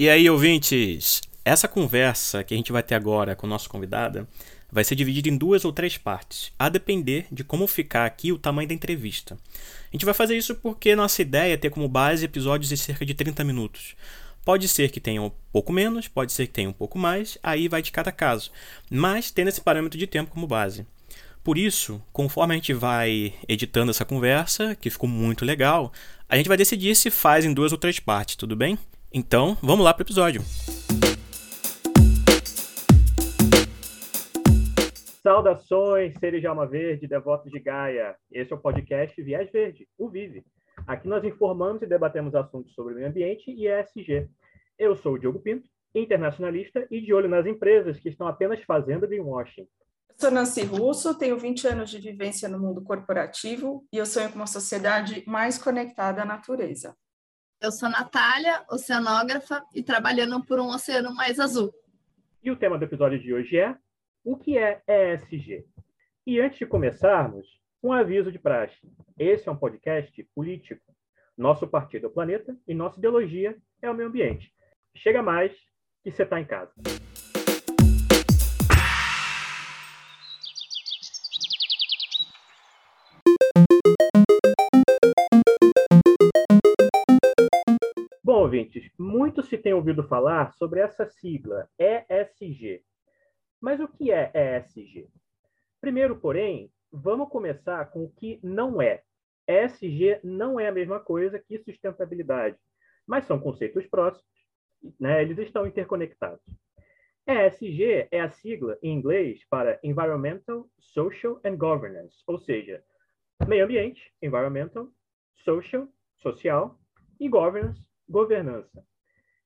E aí, ouvintes? Essa conversa que a gente vai ter agora com o nosso convidado vai ser dividida em duas ou três partes, a depender de como ficar aqui o tamanho da entrevista. A gente vai fazer isso porque nossa ideia é ter como base episódios de cerca de 30 minutos. Pode ser que tenha um pouco menos, pode ser que tenha um pouco mais, aí vai de cada caso, mas tendo esse parâmetro de tempo como base. Por isso, conforme a gente vai editando essa conversa, que ficou muito legal, a gente vai decidir se faz em duas ou três partes, tudo bem? Então, vamos lá para o episódio. Saudações, seres de alma verde, devotos de Gaia. Esse é o podcast Viés Verde, o Vive. Aqui nós informamos e debatemos assuntos sobre o meio ambiente e ESG. Eu sou o Diogo Pinto, internacionalista e de olho nas empresas que estão apenas fazendo greenwashing. Eu sou Nancy Russo, tenho 20 anos de vivência no mundo corporativo e eu sonho com uma sociedade mais conectada à natureza. Eu sou Natália, oceanógrafa e trabalhando por um oceano mais azul. E o tema do episódio de hoje é o que é ESG? E antes de começarmos, um aviso de praxe. Esse é um podcast político. Nosso partido é o planeta e nossa ideologia é o meio ambiente. Chega mais que você está em casa. Ouvintes, muito se tem ouvido falar sobre essa sigla, ESG. Mas o que é ESG? Primeiro, porém, vamos começar com o que não é. ESG não é a mesma coisa que sustentabilidade, mas são conceitos próximos, né? eles estão interconectados. ESG é a sigla em inglês para Environmental, Social and Governance, ou seja, meio ambiente, environmental, social, social, e governance, governança.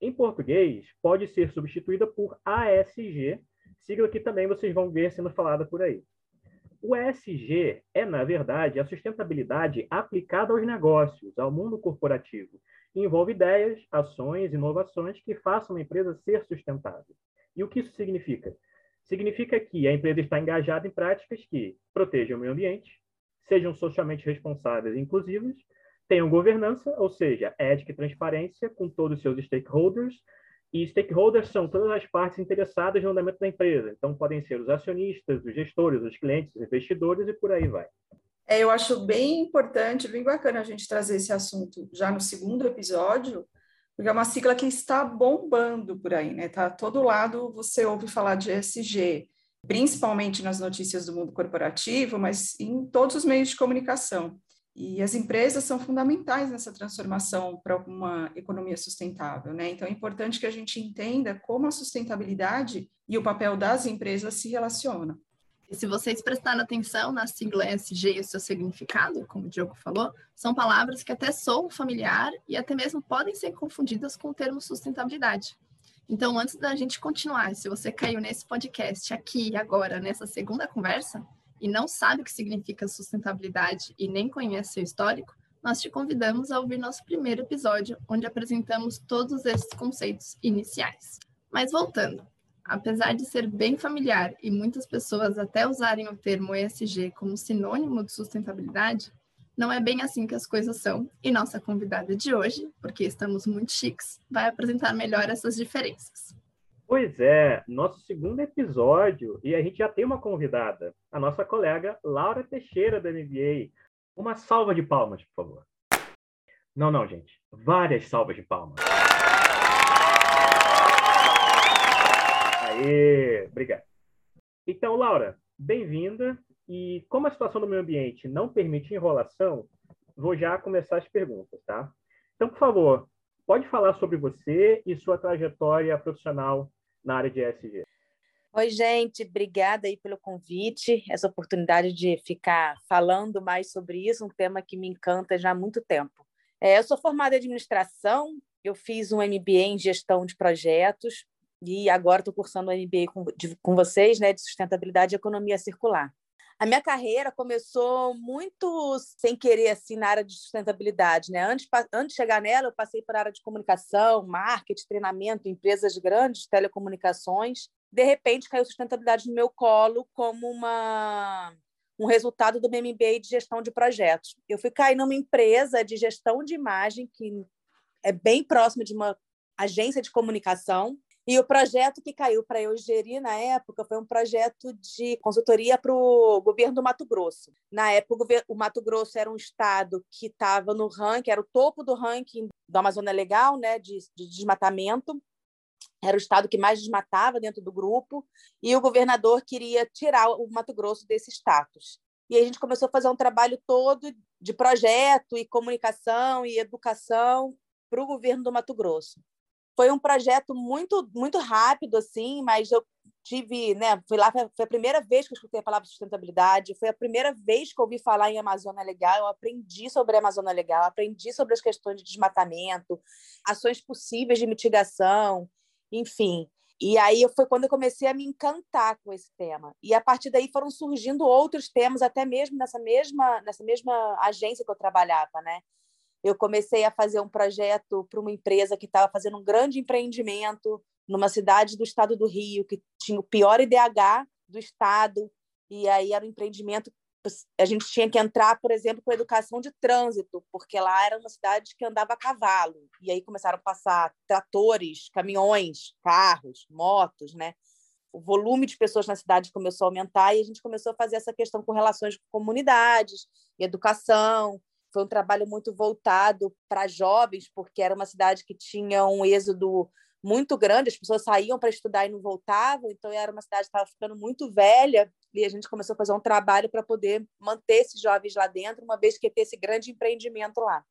Em português, pode ser substituída por ASG, sigla que também vocês vão ver sendo falada por aí. O ESG é, na verdade, a sustentabilidade aplicada aos negócios, ao mundo corporativo. envolve ideias, ações, inovações que façam a empresa ser sustentável. E o que isso significa? Significa que a empresa está engajada em práticas que protejam o meio ambiente, sejam socialmente responsáveis e inclusivas, tenham governança, ou seja, ética e transparência com todos os seus stakeholders. E stakeholders são todas as partes interessadas no andamento da empresa. Então, podem ser os acionistas, os gestores, os clientes, os investidores e por aí vai. É, eu acho bem importante, bem bacana a gente trazer esse assunto já no segundo episódio, porque é uma sigla que está bombando por aí, né? Tá todo lado você ouve falar de ESG, principalmente nas notícias do mundo corporativo, mas em todos os meios de comunicação. E as empresas são fundamentais nessa transformação para uma economia sustentável, né? Então é importante que a gente entenda como a sustentabilidade e o papel das empresas se relacionam. E se vocês prestarem atenção na sigla ESG e o seu significado, como o Diogo falou, são palavras que até soam familiar e até mesmo podem ser confundidas com o termo sustentabilidade. Então, antes da gente continuar, se você caiu nesse podcast aqui agora, nessa segunda conversa, e não sabe o que significa sustentabilidade e nem conhece seu histórico, nós te convidamos a ouvir nosso primeiro episódio, onde apresentamos todos esses conceitos iniciais. Mas voltando, apesar de ser bem familiar e muitas pessoas até usarem o termo ESG como sinônimo de sustentabilidade, não é bem assim que as coisas são, e nossa convidada de hoje, porque estamos muito chiques, vai apresentar melhor essas diferenças. Pois é, nosso segundo episódio e a gente já tem uma convidada, a nossa colega Laura Teixeira da MBA. Uma salva de palmas, por favor. Não, não, gente. Várias salvas de palmas. Aê, obrigado. Então, Laura, bem-vinda. E como a situação do meio ambiente não permite enrolação, vou já começar as perguntas, tá? Então, por favor, pode falar sobre você e sua trajetória profissional na área de ESG. Oi, gente, obrigada aí pelo convite, essa oportunidade de ficar falando mais sobre isso, um tema que me encanta já há muito tempo. É, eu sou formada em administração, eu fiz um MBA em gestão de projetos e agora estou cursando um MBA com, de, com vocês, né, de sustentabilidade e economia circular. A minha carreira começou muito sem querer, assim, na área de sustentabilidade, né? Antes, antes de chegar nela, eu passei por área de comunicação, marketing, treinamento, empresas grandes de telecomunicações. De repente, caiu sustentabilidade no meu colo como uma um resultado do MBA de gestão de projetos. Eu fui cair numa empresa de gestão de imagem que é bem próxima de uma agência de comunicação. E o projeto que caiu para eu gerir na época foi um projeto de consultoria para o governo do Mato Grosso. Na época, o Mato Grosso era um estado que estava no ranking, era o topo do ranking da Amazônia Legal, né, de, de desmatamento. Era o estado que mais desmatava dentro do grupo, e o governador queria tirar o Mato Grosso desse status. E a gente começou a fazer um trabalho todo de projeto e comunicação e educação para o governo do Mato Grosso. Foi um projeto muito muito rápido assim, mas eu tive, né, fui lá foi a primeira vez que eu escutei a palavra sustentabilidade, foi a primeira vez que eu ouvi falar em Amazônia Legal, eu aprendi sobre a Amazônia Legal, aprendi sobre as questões de desmatamento, ações possíveis de mitigação, enfim. E aí foi quando eu comecei a me encantar com esse tema. E a partir daí foram surgindo outros temas, até mesmo nessa mesma, nessa mesma agência que eu trabalhava, né? Eu comecei a fazer um projeto para uma empresa que estava fazendo um grande empreendimento numa cidade do estado do Rio, que tinha o pior IDH do estado, e aí era um empreendimento a gente tinha que entrar, por exemplo, com educação de trânsito, porque lá era uma cidade que andava a cavalo. E aí começaram a passar tratores, caminhões, carros, motos, né? O volume de pessoas na cidade começou a aumentar e a gente começou a fazer essa questão com relações com comunidades, educação. Foi um trabalho muito voltado para jovens, porque era uma cidade que tinha um êxodo muito grande, as pessoas saíam para estudar e não voltavam, então era uma cidade que estava ficando muito velha, e a gente começou a fazer um trabalho para poder manter esses jovens lá dentro, uma vez que ia ter esse grande empreendimento lá.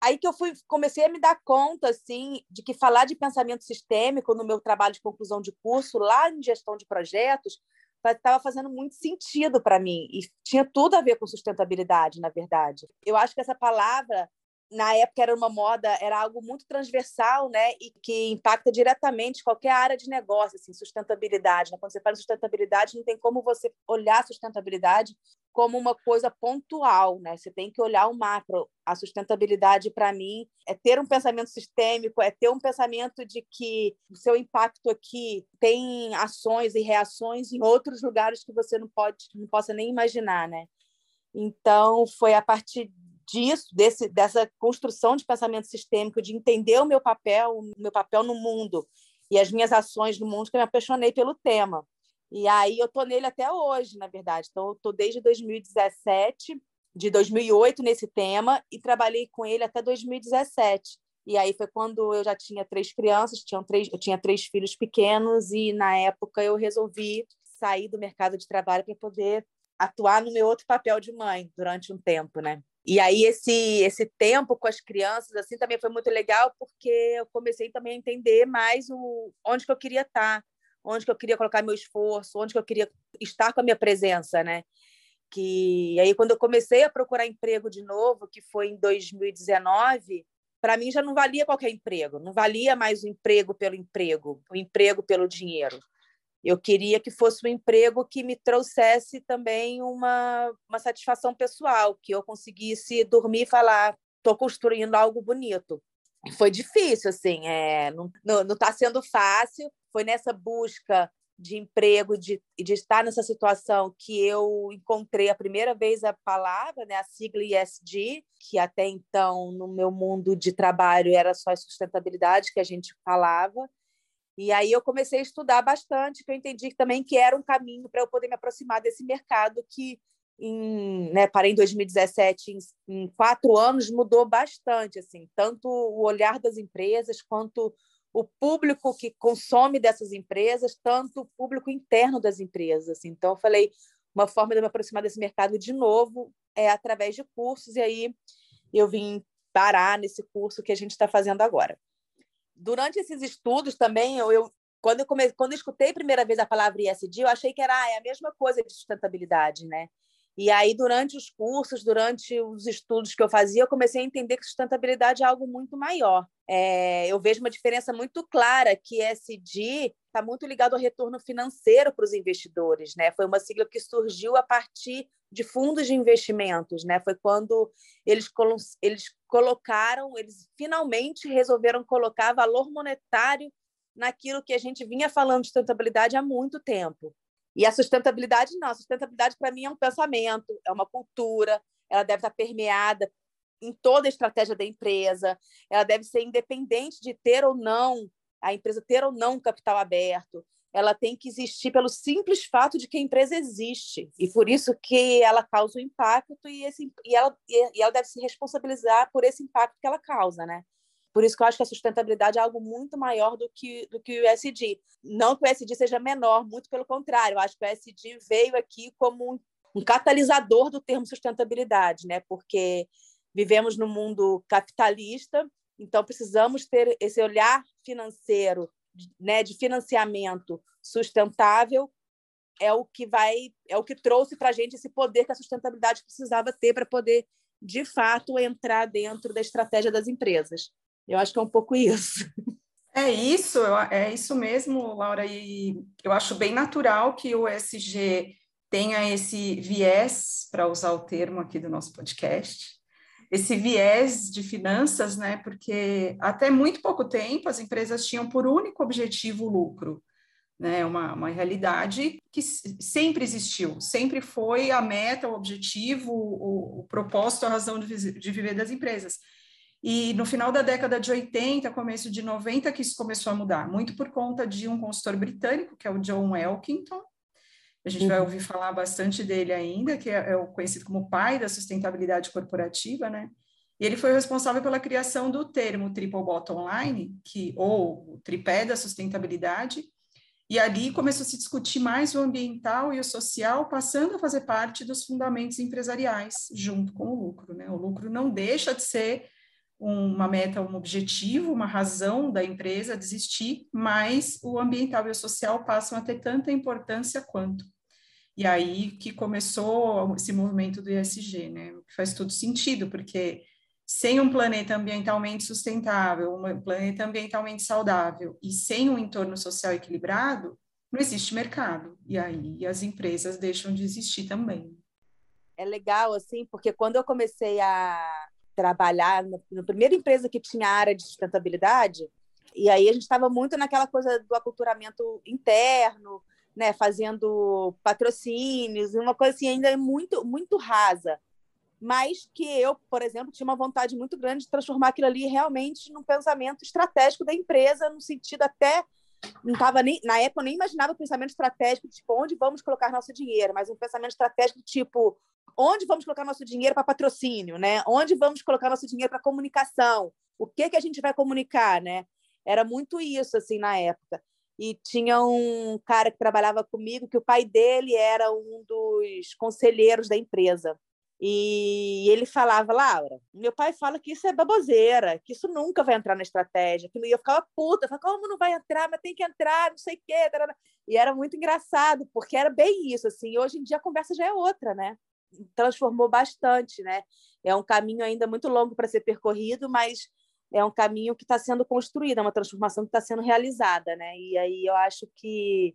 Aí que eu fui, comecei a me dar conta assim de que falar de pensamento sistêmico no meu trabalho de conclusão de curso lá em gestão de projetos estava fazendo muito sentido para mim e tinha tudo a ver com sustentabilidade, na verdade. Eu acho que essa palavra na época era uma moda, era algo muito transversal, né, e que impacta diretamente qualquer área de negócio, assim, sustentabilidade. Né? Quando você fala em sustentabilidade, não tem como você olhar a sustentabilidade como uma coisa pontual, né? Você tem que olhar o macro. A sustentabilidade, para mim, é ter um pensamento sistêmico, é ter um pensamento de que o seu impacto aqui tem ações e reações em outros lugares que você não pode, não possa nem imaginar, né? Então, foi a partir disso, desse, dessa construção de pensamento sistêmico, de entender o meu papel, o meu papel no mundo e as minhas ações no mundo, que eu me apaixonei pelo tema. E aí eu estou nele até hoje, na verdade. Então, eu estou desde 2017, de 2008 nesse tema, e trabalhei com ele até 2017. E aí foi quando eu já tinha três crianças, tinha três, eu tinha três filhos pequenos, e na época eu resolvi sair do mercado de trabalho para poder atuar no meu outro papel de mãe durante um tempo, né? E aí esse esse tempo com as crianças assim também foi muito legal porque eu comecei também a entender mais o onde que eu queria estar, onde que eu queria colocar meu esforço, onde que eu queria estar com a minha presença, né? Que aí quando eu comecei a procurar emprego de novo, que foi em 2019, para mim já não valia qualquer emprego, não valia mais o emprego pelo emprego, o emprego pelo dinheiro. Eu queria que fosse um emprego que me trouxesse também uma, uma satisfação pessoal, que eu conseguisse dormir e falar, estou construindo algo bonito. Foi difícil, assim, é, não está sendo fácil. Foi nessa busca de emprego, de, de estar nessa situação que eu encontrei a primeira vez a palavra, né, a sigla ISD, que até então no meu mundo de trabalho era só a sustentabilidade que a gente falava, e aí eu comecei a estudar bastante, que eu entendi também que era um caminho para eu poder me aproximar desse mercado que, em, né, parei em 2017, em, em quatro anos mudou bastante, assim, tanto o olhar das empresas quanto o público que consome dessas empresas, tanto o público interno das empresas. Assim. Então, eu falei, uma forma de me aproximar desse mercado de novo é através de cursos, e aí eu vim parar nesse curso que a gente está fazendo agora durante esses estudos também, eu, eu quando eu comecei, quando eu escutei a primeira vez a palavra ISD, eu achei que era ah, é a mesma coisa de sustentabilidade, né? E aí, durante os cursos, durante os estudos que eu fazia, eu comecei a entender que sustentabilidade é algo muito maior. É, eu vejo uma diferença muito clara que ESG está muito ligado ao retorno financeiro para os investidores. Né? Foi uma sigla que surgiu a partir de fundos de investimentos. Né? Foi quando eles, eles colocaram, eles finalmente resolveram colocar valor monetário naquilo que a gente vinha falando de sustentabilidade há muito tempo. E a sustentabilidade, não. A sustentabilidade, para mim, é um pensamento, é uma cultura, ela deve estar permeada em toda a estratégia da empresa, ela deve ser independente de ter ou não a empresa ter ou não capital aberto. Ela tem que existir pelo simples fato de que a empresa existe e por isso que ela causa o impacto e, esse, e, ela, e ela deve se responsabilizar por esse impacto que ela causa, né? Por isso que eu acho que a sustentabilidade é algo muito maior do que, do que o SD. Não que o SD seja menor, muito pelo contrário. Eu acho que o SD veio aqui como um, um catalisador do termo sustentabilidade, né? porque vivemos no mundo capitalista, então precisamos ter esse olhar financeiro, né, de financiamento sustentável, é o que vai, é o que trouxe para a gente esse poder que a sustentabilidade precisava ter para poder, de fato, entrar dentro da estratégia das empresas. Eu acho que é um pouco isso. É isso, é isso mesmo, Laura, e eu acho bem natural que o ESG tenha esse viés, para usar o termo aqui do nosso podcast, esse viés de finanças, né? Porque até muito pouco tempo as empresas tinham por único objetivo o lucro, né? Uma, uma realidade que sempre existiu, sempre foi a meta, o objetivo, o, o propósito, a razão de, de viver das empresas. E no final da década de 80, começo de 90, que isso começou a mudar, muito por conta de um consultor britânico, que é o John Elkington. A gente uhum. vai ouvir falar bastante dele ainda, que é, é o conhecido como pai da sustentabilidade corporativa, né? E ele foi responsável pela criação do termo Triple Bottom Line, que, ou o tripé da sustentabilidade, e ali começou a se discutir mais o ambiental e o social, passando a fazer parte dos fundamentos empresariais, junto com o lucro. Né? O lucro não deixa de ser uma meta, um objetivo, uma razão da empresa de existir, mas o ambiental e o social passam a ter tanta importância quanto. E aí que começou esse movimento do ESG, né? Faz todo sentido, porque sem um planeta ambientalmente sustentável, um planeta ambientalmente saudável e sem um entorno social equilibrado, não existe mercado. E aí as empresas deixam de existir também. É legal, assim, porque quando eu comecei a, trabalhar no, na primeira empresa que tinha área de sustentabilidade, e aí a gente estava muito naquela coisa do aculturamento interno, né, fazendo patrocínios, uma coisa assim ainda muito muito rasa, mas que eu, por exemplo, tinha uma vontade muito grande de transformar aquilo ali realmente num pensamento estratégico da empresa, no sentido até não tava nem na época eu nem imaginava o pensamento estratégico tipo onde vamos colocar nosso dinheiro, mas um pensamento estratégico tipo onde vamos colocar nosso dinheiro para patrocínio, né? Onde vamos colocar nosso dinheiro para comunicação? O que que a gente vai comunicar, né? Era muito isso assim na época. E tinha um cara que trabalhava comigo que o pai dele era um dos conselheiros da empresa. E ele falava, Laura, meu pai fala que isso é baboseira, que isso nunca vai entrar na estratégia. Que eu ficava puta, eu falava, como não vai entrar? Mas tem que entrar, não sei o quê. E era muito engraçado, porque era bem isso, assim. Hoje em dia a conversa já é outra, né? transformou bastante, né? É um caminho ainda muito longo para ser percorrido, mas é um caminho que está sendo construído, é uma transformação que está sendo realizada, né? E aí eu acho que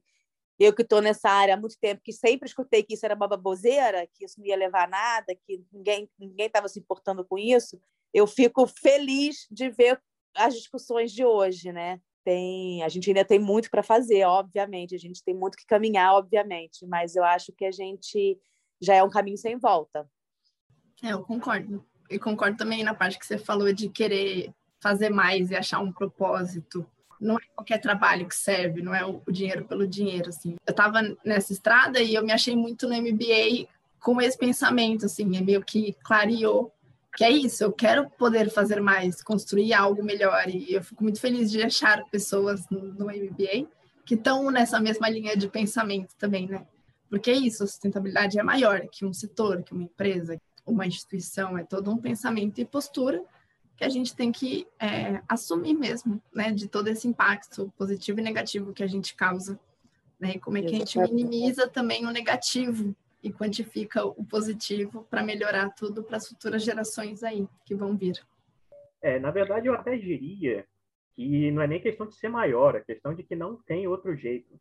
eu que estou nessa área há muito tempo, que sempre escutei que isso era uma baboseira, que isso não ia levar a nada, que ninguém estava se importando com isso, eu fico feliz de ver as discussões de hoje, né? Tem, a gente ainda tem muito para fazer, obviamente, a gente tem muito que caminhar, obviamente, mas eu acho que a gente já é um caminho sem volta. É, eu concordo. E concordo também na parte que você falou de querer fazer mais e achar um propósito. Não é qualquer trabalho que serve, não é o dinheiro pelo dinheiro, assim. Eu estava nessa estrada e eu me achei muito no MBA com esse pensamento, assim, é meio que clareou que é isso, eu quero poder fazer mais, construir algo melhor, e eu fico muito feliz de achar pessoas no, MBA que estão nessa mesma linha de pensamento também, né? Porque é isso, a sustentabilidade é maior que um setor, que uma empresa, uma instituição, é todo um pensamento e postura que a gente tem que é, assumir mesmo, né, de todo esse impacto positivo e negativo que a gente causa, né, e como é que a gente minimiza também o negativo e quantifica o positivo para melhorar tudo para as futuras gerações aí que vão vir. É, na verdade, eu até diria que não é nem questão de ser maior, é questão de que não tem outro jeito.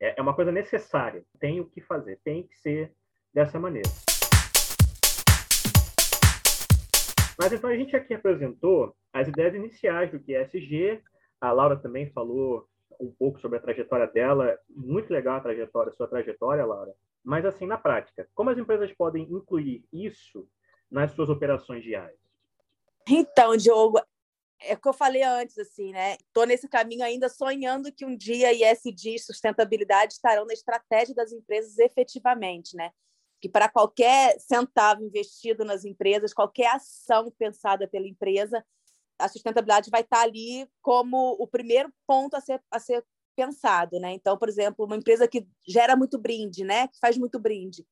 É, é uma coisa necessária. Tem o que fazer, tem que ser dessa maneira. Mas então a gente aqui apresentou as ideias iniciais do que é SG. A Laura também falou um pouco sobre a trajetória dela. Muito legal a trajetória, sua trajetória, Laura. Mas assim, na prática, como as empresas podem incluir isso nas suas operações diárias? Então, Diogo, é o que eu falei antes, assim, né? Estou nesse caminho ainda sonhando que um dia ISD e sustentabilidade estarão na estratégia das empresas efetivamente, né? Que para qualquer centavo investido nas empresas, qualquer ação pensada pela empresa, a sustentabilidade vai estar ali como o primeiro ponto a ser, a ser pensado, né? Então, por exemplo, uma empresa que gera muito brinde, né? Que faz muito brinde.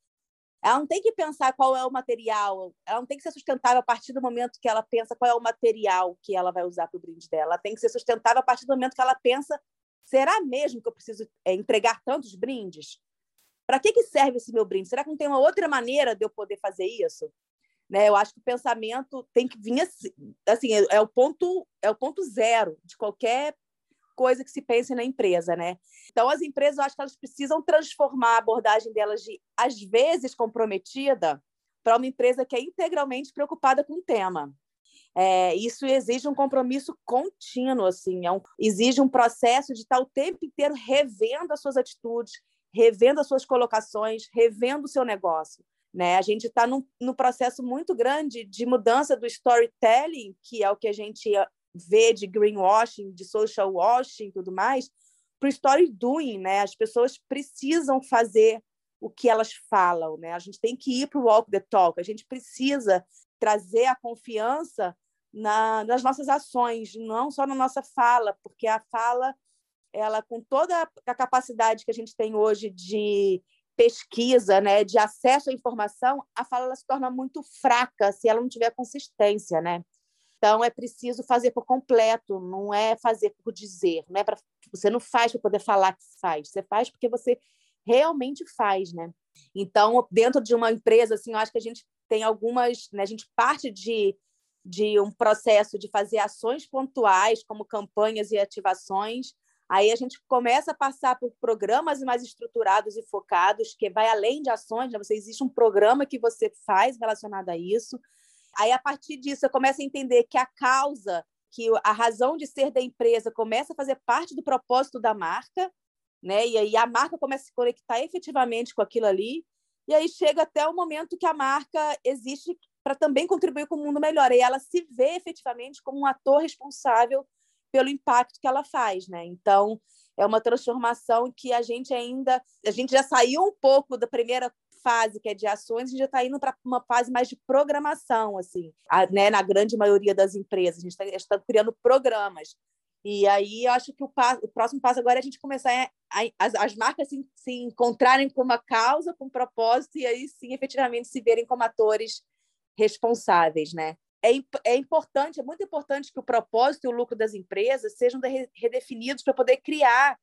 Ela não tem que pensar qual é o material, ela não tem que ser sustentável a partir do momento que ela pensa qual é o material que ela vai usar para o brinde dela. Ela tem que ser sustentável a partir do momento que ela pensa: será mesmo que eu preciso é, entregar tantos brindes? Para que, que serve esse meu brinde? Será que não tem uma outra maneira de eu poder fazer isso? Né? Eu acho que o pensamento tem que vir assim, assim é, é o ponto é o ponto zero de qualquer coisa que se pense na empresa, né? Então, as empresas, eu acho que elas precisam transformar a abordagem delas de, às vezes, comprometida para uma empresa que é integralmente preocupada com o tema. É, isso exige um compromisso contínuo, assim, é um, exige um processo de estar o tempo inteiro revendo as suas atitudes, revendo as suas colocações, revendo o seu negócio. Né? A gente está num, num processo muito grande de mudança do storytelling, que é o que a gente vê de greenwashing, de social washing e tudo mais, para o story doing, né? As pessoas precisam fazer o que elas falam, né? A gente tem que ir para o walk the talk, a gente precisa trazer a confiança na, nas nossas ações, não só na nossa fala, porque a fala, ela com toda a capacidade que a gente tem hoje de pesquisa, né, de acesso à informação, a fala ela se torna muito fraca se ela não tiver consistência, né? Então, é preciso fazer por completo, não é fazer por dizer, não é para você não faz para poder falar que faz, você faz porque você realmente faz, né? Então, dentro de uma empresa, assim, eu acho que a gente tem algumas, né, a gente parte de, de um processo de fazer ações pontuais, como campanhas e ativações, Aí a gente começa a passar por programas mais estruturados e focados, que vai além de ações, né? você existe um programa que você faz relacionado a isso. Aí, a partir disso, eu começo a entender que a causa, que a razão de ser da empresa começa a fazer parte do propósito da marca, né? E aí a marca começa a se conectar efetivamente com aquilo ali, e aí chega até o momento que a marca existe para também contribuir com o mundo melhor. E ela se vê efetivamente como um ator responsável pelo impacto que ela faz, né? Então, é uma transformação que a gente ainda, a gente já saiu um pouco da primeira fase que é de ações, a gente já está indo para uma fase mais de programação, assim, a, né, na grande maioria das empresas. A gente está tá criando programas. E aí eu acho que o, passo, o, próximo passo agora é a gente começar a, a, as, as, marcas se, se encontrarem com uma causa, com um propósito, e aí sim, efetivamente, se verem como atores responsáveis, né? É, é importante, é muito importante que o propósito e o lucro das empresas sejam de, redefinidos para poder criar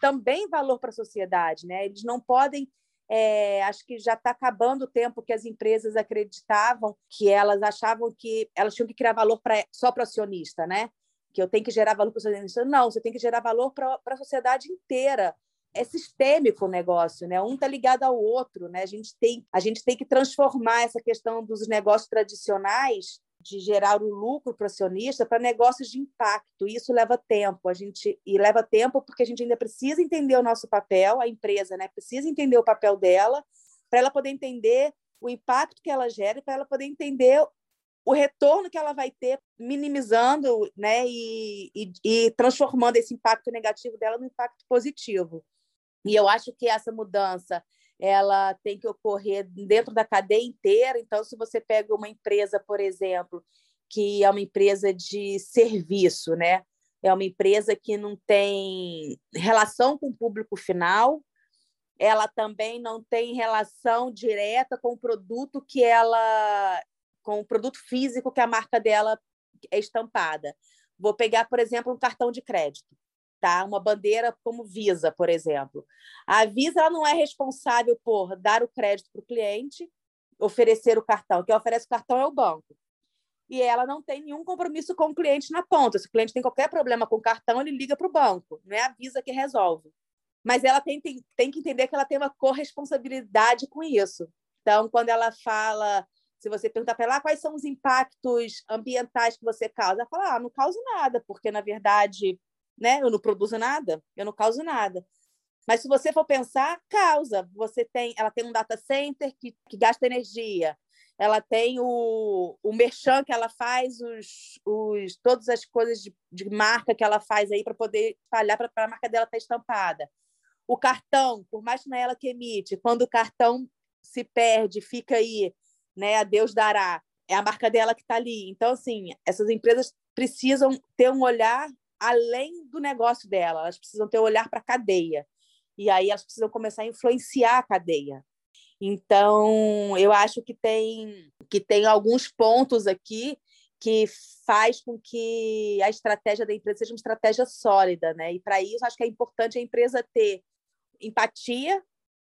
também valor para a sociedade, né? Eles não podem é, acho que já está acabando o tempo que as empresas acreditavam que elas achavam que elas tinham que criar valor pra, só para o acionista, né? Que eu tenho que gerar valor para o acionista. Não, você tem que gerar valor para a sociedade inteira. É sistêmico o negócio, né? Um está ligado ao outro, né? A gente tem a gente tem que transformar essa questão dos negócios tradicionais de gerar o lucro para o acionista para negócios de impacto. Isso leva tempo, a gente e leva tempo porque a gente ainda precisa entender o nosso papel, a empresa, né, precisa entender o papel dela para ela poder entender o impacto que ela gera para ela poder entender o retorno que ela vai ter, minimizando, né, e, e, e transformando esse impacto negativo dela no impacto positivo. E eu acho que essa mudança ela tem que ocorrer dentro da cadeia inteira. Então, se você pega uma empresa, por exemplo, que é uma empresa de serviço, né? É uma empresa que não tem relação com o público final, ela também não tem relação direta com o produto que ela com o produto físico que a marca dela é estampada. Vou pegar, por exemplo, um cartão de crédito tá? Uma bandeira como Visa, por exemplo. A Visa ela não é responsável por dar o crédito para o cliente, oferecer o cartão. Quem oferece o cartão é o banco. E ela não tem nenhum compromisso com o cliente na ponta. Se o cliente tem qualquer problema com o cartão, ele liga para o banco. Não é a Visa que resolve. Mas ela tem, tem, tem que entender que ela tem uma corresponsabilidade com isso. Então, quando ela fala se você perguntar para ela ah, quais são os impactos ambientais que você causa, ela fala, ah, não causa nada, porque na verdade né? Eu não produzo nada, eu não causo nada. Mas se você for pensar, causa. Você tem, ela tem um data center que, que gasta energia. ela tem o, o merchan que ela faz, os, os, todas as coisas de, de marca que ela faz aí para poder espalhar para a marca dela estar tá estampada. O cartão, por mais que não é ela que emite, quando o cartão se perde, fica aí, né? A Deus dará. É a marca dela que está ali. Então, assim, essas empresas precisam ter um olhar além do negócio dela, elas precisam ter um olhar para a cadeia. E aí elas precisam começar a influenciar a cadeia. Então, eu acho que tem, que tem alguns pontos aqui que faz com que a estratégia da empresa seja uma estratégia sólida, né? E para isso acho que é importante a empresa ter empatia,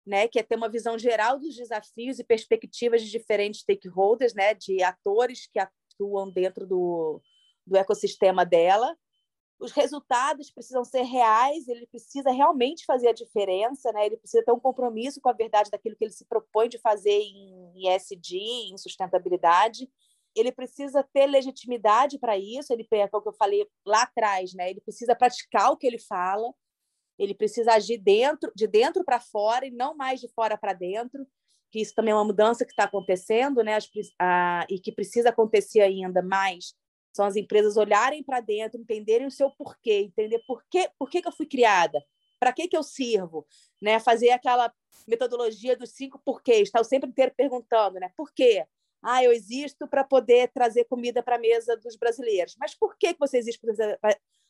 né, que é ter uma visão geral dos desafios e perspectivas de diferentes stakeholders, né, de atores que atuam dentro do, do ecossistema dela, os resultados precisam ser reais, ele precisa realmente fazer a diferença, né? ele precisa ter um compromisso com a verdade daquilo que ele se propõe de fazer em ESG, em sustentabilidade. Ele precisa ter legitimidade para isso, ele é o que eu falei lá atrás, né? ele precisa praticar o que ele fala, ele precisa agir dentro, de dentro para fora e não mais de fora para dentro, que isso também é uma mudança que está acontecendo, né? As, a, e que precisa acontecer ainda mais são as empresas olharem para dentro, entenderem o seu porquê, entender por que, por que, que eu fui criada, para que, que eu sirvo, né? Fazer aquela metodologia dos cinco porquês, estar tá? sempre inteiro perguntando, né? Por quê? Ah, eu existo para poder trazer comida para a mesa dos brasileiros. Mas por que, que você existe?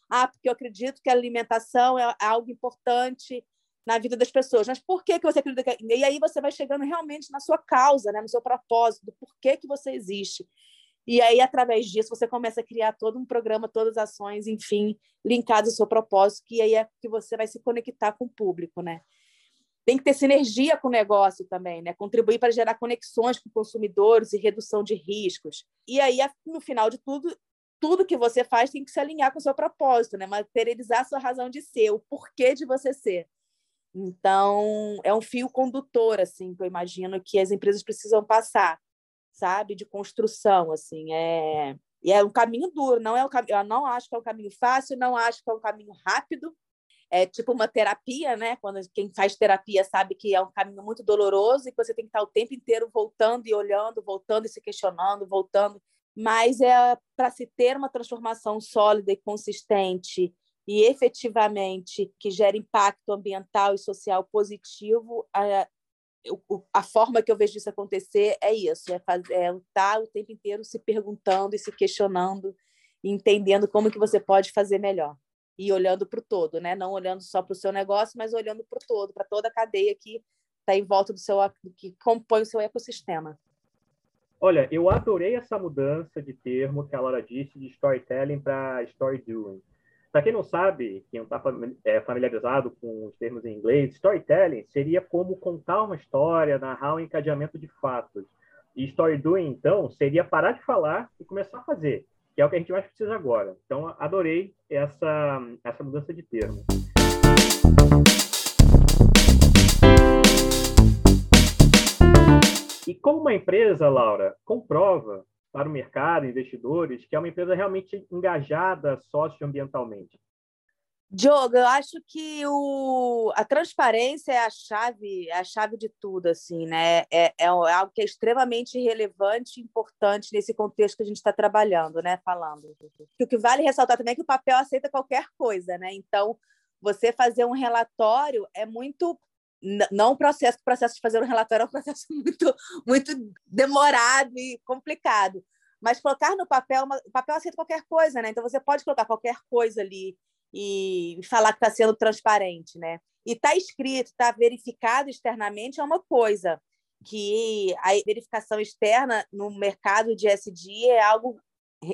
Ah, porque eu acredito que a alimentação é algo importante na vida das pessoas. Mas por que, que você acredita que... E aí você vai chegando realmente na sua causa, né? no seu propósito, do porquê que você existe. E aí, através disso, você começa a criar todo um programa, todas as ações, enfim, linkadas ao seu propósito, que aí é que você vai se conectar com o público, né? Tem que ter sinergia com o negócio também, né? Contribuir para gerar conexões com consumidores e redução de riscos. E aí, no final de tudo, tudo que você faz tem que se alinhar com o seu propósito, né? Materializar sua razão de ser, o porquê de você ser. Então, é um fio condutor, assim, que eu imagino que as empresas precisam passar sabe, de construção, assim, é e é um caminho duro, não é o caminho, eu não acho que é um caminho fácil, não acho que é um caminho rápido, é tipo uma terapia, né? Quando quem faz terapia sabe que é um caminho muito doloroso e que você tem que estar o tempo inteiro voltando e olhando, voltando e se questionando, voltando. Mas é para se ter uma transformação sólida e consistente e efetivamente que gere impacto ambiental e social positivo, a forma que eu vejo isso acontecer é isso, é, fazer, é estar o tempo inteiro se perguntando e se questionando, entendendo como que você pode fazer melhor e olhando para o todo, né? Não olhando só para o seu negócio, mas olhando para o todo, para toda a cadeia que está em volta do seu que compõe o seu ecossistema. Olha, eu adorei essa mudança de termo que a Laura disse de storytelling para story doing. Para quem não sabe, quem não está é, familiarizado com os termos em inglês, storytelling seria como contar uma história, narrar um encadeamento de fatos. E story doing, então, seria parar de falar e começar a fazer, que é o que a gente mais precisa agora. Então, adorei essa, essa mudança de termo. E como uma empresa, Laura, comprova para o mercado, investidores, que é uma empresa realmente engajada socioambientalmente? Diogo, eu acho que o, a transparência é a chave, é a chave de tudo, assim, né? É, é, é algo que é extremamente relevante e importante nesse contexto que a gente está trabalhando, né? Falando. O que vale ressaltar também é que o papel aceita qualquer coisa, né? Então, você fazer um relatório é muito não o processo, o processo de fazer um relatório é um processo muito, muito demorado e complicado. Mas colocar no papel, o papel aceita qualquer coisa, né? Então você pode colocar qualquer coisa ali e falar que está sendo transparente, né? E está escrito, está verificado externamente é uma coisa que a verificação externa no mercado de SD é algo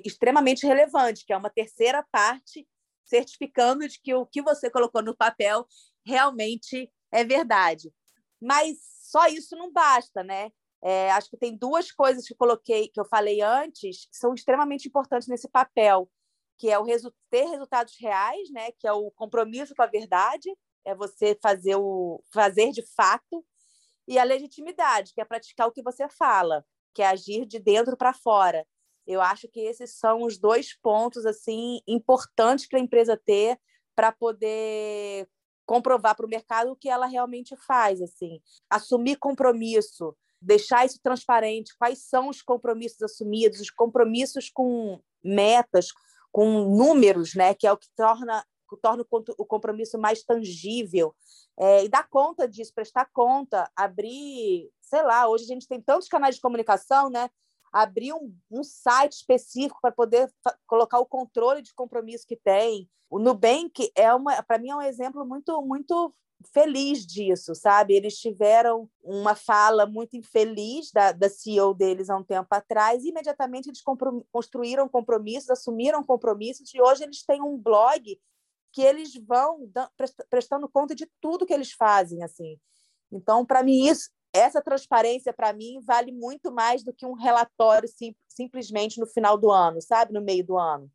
extremamente relevante, que é uma terceira parte certificando de que o que você colocou no papel realmente é verdade. Mas só isso não basta, né? É, acho que tem duas coisas que eu coloquei, que eu falei antes, que são extremamente importantes nesse papel, que é o resu ter resultados reais, né? Que é o compromisso com a verdade, é você fazer o fazer de fato, e a legitimidade, que é praticar o que você fala, que é agir de dentro para fora. Eu acho que esses são os dois pontos assim importantes para a empresa ter para poder comprovar para o mercado o que ela realmente faz, assim, assumir compromisso, deixar isso transparente, quais são os compromissos assumidos, os compromissos com metas, com números, né, que é o que torna torna o compromisso mais tangível é, e dar conta disso, prestar conta, abrir, sei lá, hoje a gente tem tantos canais de comunicação, né? Abrir um, um site específico para poder colocar o controle de compromisso que tem. O Nubank é uma, para mim é um exemplo muito muito feliz disso, sabe? Eles tiveram uma fala muito infeliz da, da CEO deles há um tempo atrás, e imediatamente eles construíram compromissos, assumiram compromissos, e hoje eles têm um blog que eles vão prestando conta de tudo que eles fazem, assim. Então, para mim, isso, essa transparência, para mim, vale muito mais do que um relatório sim, simplesmente no final do ano, sabe? No meio do ano.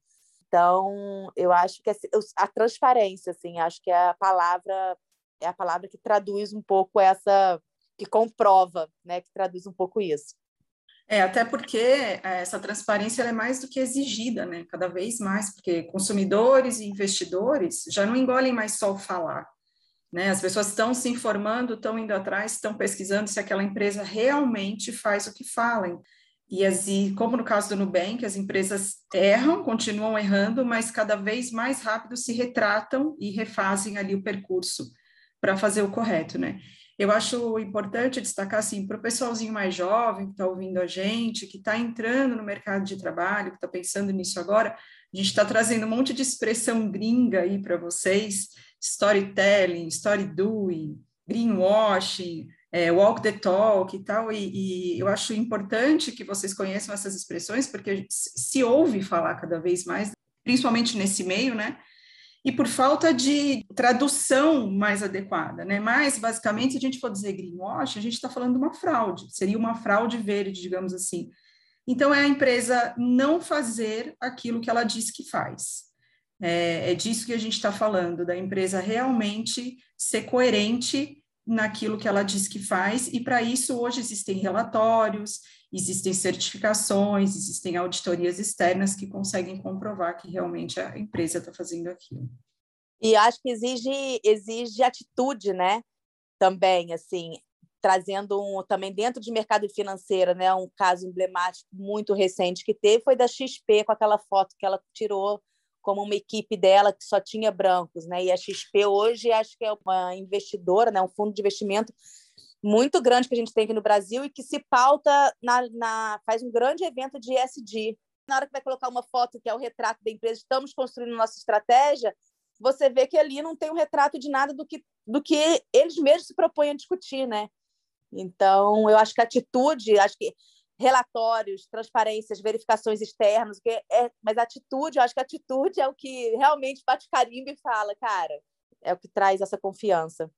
Então, eu acho que a transparência, assim, acho que é a palavra é a palavra que traduz um pouco essa, que comprova, né, que traduz um pouco isso. É, até porque é, essa transparência é mais do que exigida, né? Cada vez mais, porque consumidores e investidores já não engolem mais só o falar. Né? As pessoas estão se informando, estão indo atrás, estão pesquisando se aquela empresa realmente faz o que falam. E, as, como no caso do Nubank, as empresas erram, continuam errando, mas cada vez mais rápido se retratam e refazem ali o percurso para fazer o correto, né? Eu acho importante destacar, assim, para o pessoalzinho mais jovem que está ouvindo a gente, que está entrando no mercado de trabalho, que está pensando nisso agora, a gente está trazendo um monte de expressão gringa aí para vocês, storytelling, story doing, greenwashing, é, walk the talk e tal, e, e, eu acho importante que vocês conheçam essas expressões, porque se ouve falar cada vez mais, principalmente nesse meio, né, e por falta de tradução mais adequada, né? Mas, basicamente, se a gente for dizer greenwash, a gente está falando de uma fraude, seria uma fraude verde, digamos assim. Então, é a empresa não fazer aquilo que ela diz que faz. É, é disso que a gente está falando, da empresa realmente ser coerente naquilo que ela diz que faz, e para isso hoje existem relatórios, existem certificações, existem auditorias externas que conseguem comprovar que realmente a empresa está fazendo aquilo. E acho que exige, exige atitude, né? Também, assim, trazendo um, também dentro de mercado financeiro, né? Um caso emblemático muito recente que teve foi da XP, com aquela foto que ela tirou como uma equipe dela que só tinha brancos, né? E a XP hoje acho que é uma investidora, né? Um fundo de investimento muito grande que a gente tem aqui no Brasil e que se pauta na, na faz um grande evento de ESG. Na hora que vai colocar uma foto que é o retrato da empresa, estamos construindo nossa estratégia, você vê que ali não tem um retrato de nada do que, do que eles mesmos se propõem a discutir, né? Então, eu acho que a atitude, acho que relatórios, transparências, verificações externas, que é, mas atitude, eu acho que atitude é o que realmente bate carimbo e fala, cara, é o que traz essa confiança.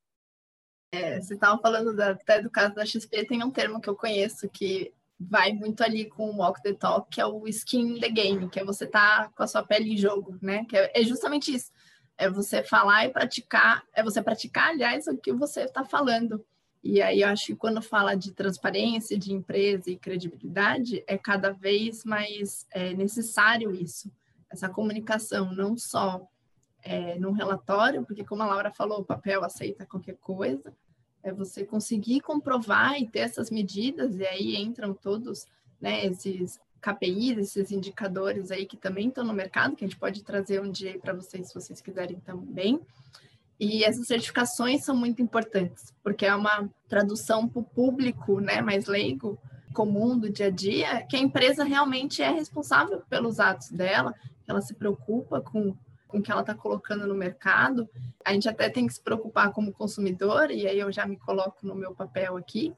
É, você estava falando da, até do caso da XP, tem um termo que eu conheço que vai muito ali com o walk the talk, que é o skin in the game, que é você tá com a sua pele em jogo, né? Que é, é justamente isso. É você falar e praticar, é você praticar, aliás, o que você está falando. E aí eu acho que quando fala de transparência, de empresa e credibilidade, é cada vez mais é, necessário isso, essa comunicação, não só é, num relatório, porque como a Laura falou, o papel aceita qualquer coisa, é você conseguir comprovar e ter essas medidas, e aí entram todos né, esses KPIs, esses indicadores aí que também estão no mercado, que a gente pode trazer um dia para vocês, se vocês quiserem também. E essas certificações são muito importantes, porque é uma tradução para o público né, mais leigo, comum do dia a dia, que a empresa realmente é responsável pelos atos dela, ela se preocupa com com o que ela está colocando no mercado. A gente até tem que se preocupar como consumidor, e aí eu já me coloco no meu papel aqui,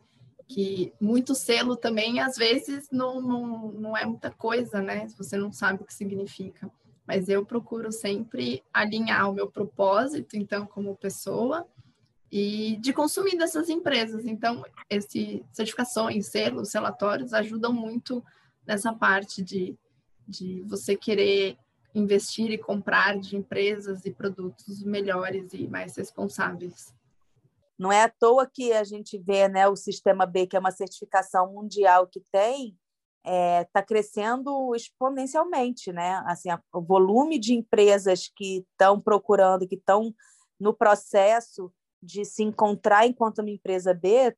que muito selo também, às vezes, não, não, não é muita coisa, né? Se você não sabe o que significa. Mas eu procuro sempre alinhar o meu propósito, então, como pessoa, e de consumir dessas empresas. Então, esse certificações, selos, relatórios ajudam muito nessa parte de, de você querer investir e comprar de empresas e produtos melhores e mais responsáveis. Não é à toa que a gente vê né, o Sistema B, que é uma certificação mundial que tem, está é, tá crescendo exponencialmente. Né? Assim, a, o volume de empresas que estão procurando, que estão no processo de se encontrar enquanto uma empresa B,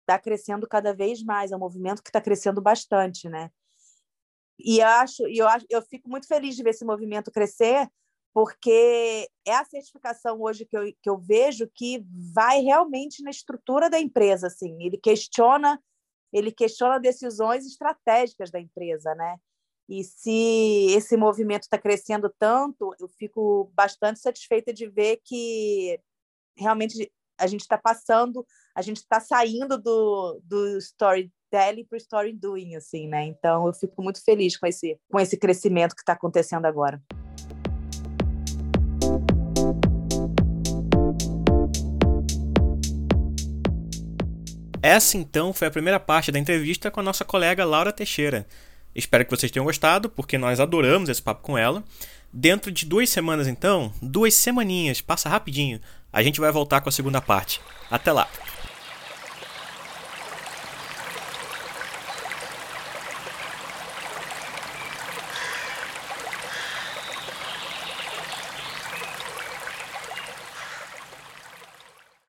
está crescendo cada vez mais, é um movimento que está crescendo bastante, né? E acho, e eu acho, eu fico muito feliz de ver esse movimento crescer, porque é a certificação hoje que eu, que eu vejo que vai realmente na estrutura da empresa, assim. Ele questiona, ele questiona decisões estratégicas da empresa, né? E se esse movimento está crescendo tanto, eu fico bastante satisfeita de ver que realmente a gente está passando, a gente está saindo do, do storytelling para o story doing, assim, né? Então eu fico muito feliz com esse, com esse crescimento que está acontecendo agora. Essa então foi a primeira parte da entrevista com a nossa colega Laura Teixeira. Espero que vocês tenham gostado, porque nós adoramos esse papo com ela. Dentro de duas semanas, então, duas semaninhas, passa rapidinho, a gente vai voltar com a segunda parte. Até lá!